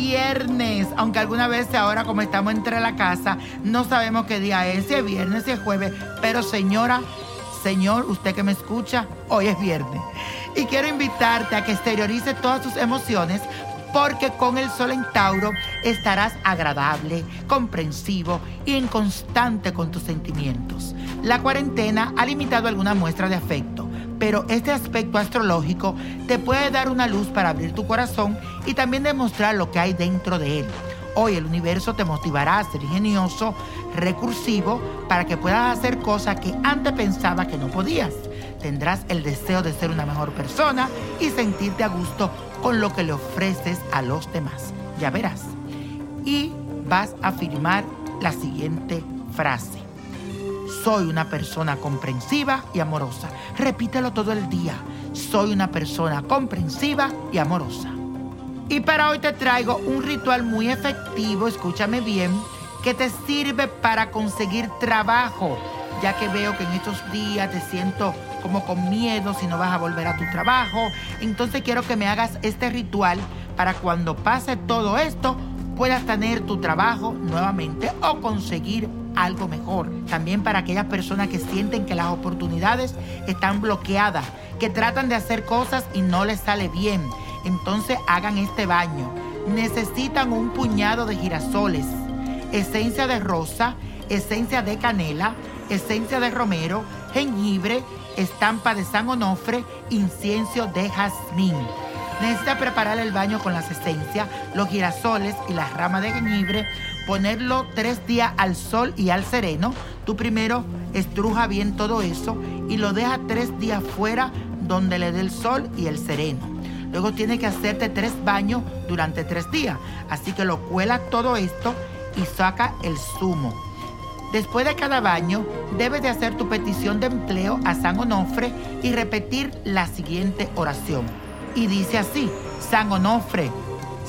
viernes. Aunque alguna vez ahora como estamos entre la casa, no sabemos qué día es, si es viernes, si es jueves. Pero señora, señor, usted que me escucha, hoy es viernes. Y quiero invitarte a que exteriorice todas tus emociones porque con el sol en Tauro estarás agradable, comprensivo y en constante con tus sentimientos. La cuarentena ha limitado alguna muestra de afecto, pero este aspecto astrológico te puede dar una luz para abrir tu corazón y también demostrar lo que hay dentro de él. Hoy el universo te motivará a ser ingenioso, recursivo, para que puedas hacer cosas que antes pensaba que no podías. Tendrás el deseo de ser una mejor persona y sentirte a gusto con lo que le ofreces a los demás. Ya verás. Y vas a afirmar la siguiente frase. Soy una persona comprensiva y amorosa. Repítelo todo el día. Soy una persona comprensiva y amorosa. Y para hoy te traigo un ritual muy efectivo, escúchame bien, que te sirve para conseguir trabajo, ya que veo que en estos días te siento como con miedo si no vas a volver a tu trabajo. Entonces quiero que me hagas este ritual para cuando pase todo esto puedas tener tu trabajo nuevamente o conseguir algo mejor. También para aquellas personas que sienten que las oportunidades están bloqueadas, que tratan de hacer cosas y no les sale bien. Entonces hagan este baño. Necesitan un puñado de girasoles, esencia de rosa, esencia de canela, esencia de romero, jengibre estampa de San Onofre, incienso de jazmín. Necesita preparar el baño con las esencias, los girasoles y las ramas de jengibre, ponerlo tres días al sol y al sereno. Tú primero estruja bien todo eso y lo deja tres días fuera donde le dé el sol y el sereno. Luego tiene que hacerte tres baños durante tres días. Así que lo cuela todo esto y saca el zumo. Después de cada baño, debes de hacer tu petición de empleo a San Onofre y repetir la siguiente oración. Y dice así, San Onofre,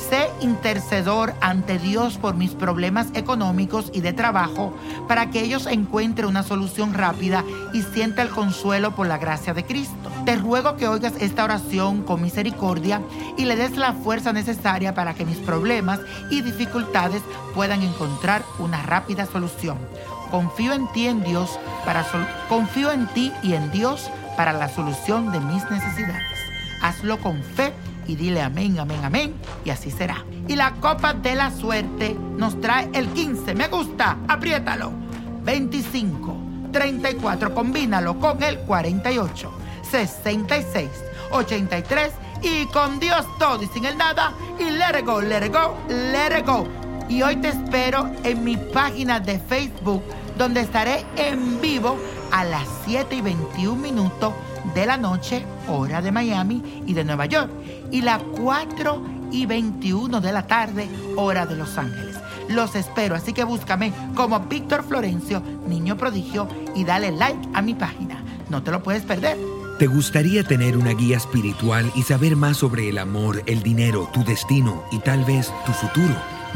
sé intercedor ante Dios por mis problemas económicos y de trabajo para que ellos encuentren una solución rápida y sienta el consuelo por la gracia de Cristo. Te ruego que oigas esta oración con misericordia y le des la fuerza necesaria para que mis problemas y dificultades puedan encontrar una rápida solución. Confío en ti en Dios confío en ti y en Dios para la solución de mis necesidades. Hazlo con fe y dile amén, amén, amén, y así será. Y la copa de la suerte nos trae el 15, me gusta, apriétalo. 25, 34, combínalo con el 48, 66, 83 y con Dios todo y sin el nada y let it go, let it go, let it go. Y hoy te espero en mi página de Facebook donde estaré en vivo a las 7 y 21 minutos de la noche, hora de Miami y de Nueva York, y las 4 y 21 de la tarde, hora de Los Ángeles. Los espero, así que búscame como Víctor Florencio, Niño Prodigio, y dale like a mi página. No te lo puedes perder. ¿Te gustaría tener una guía espiritual y saber más sobre el amor, el dinero, tu destino y tal vez tu futuro?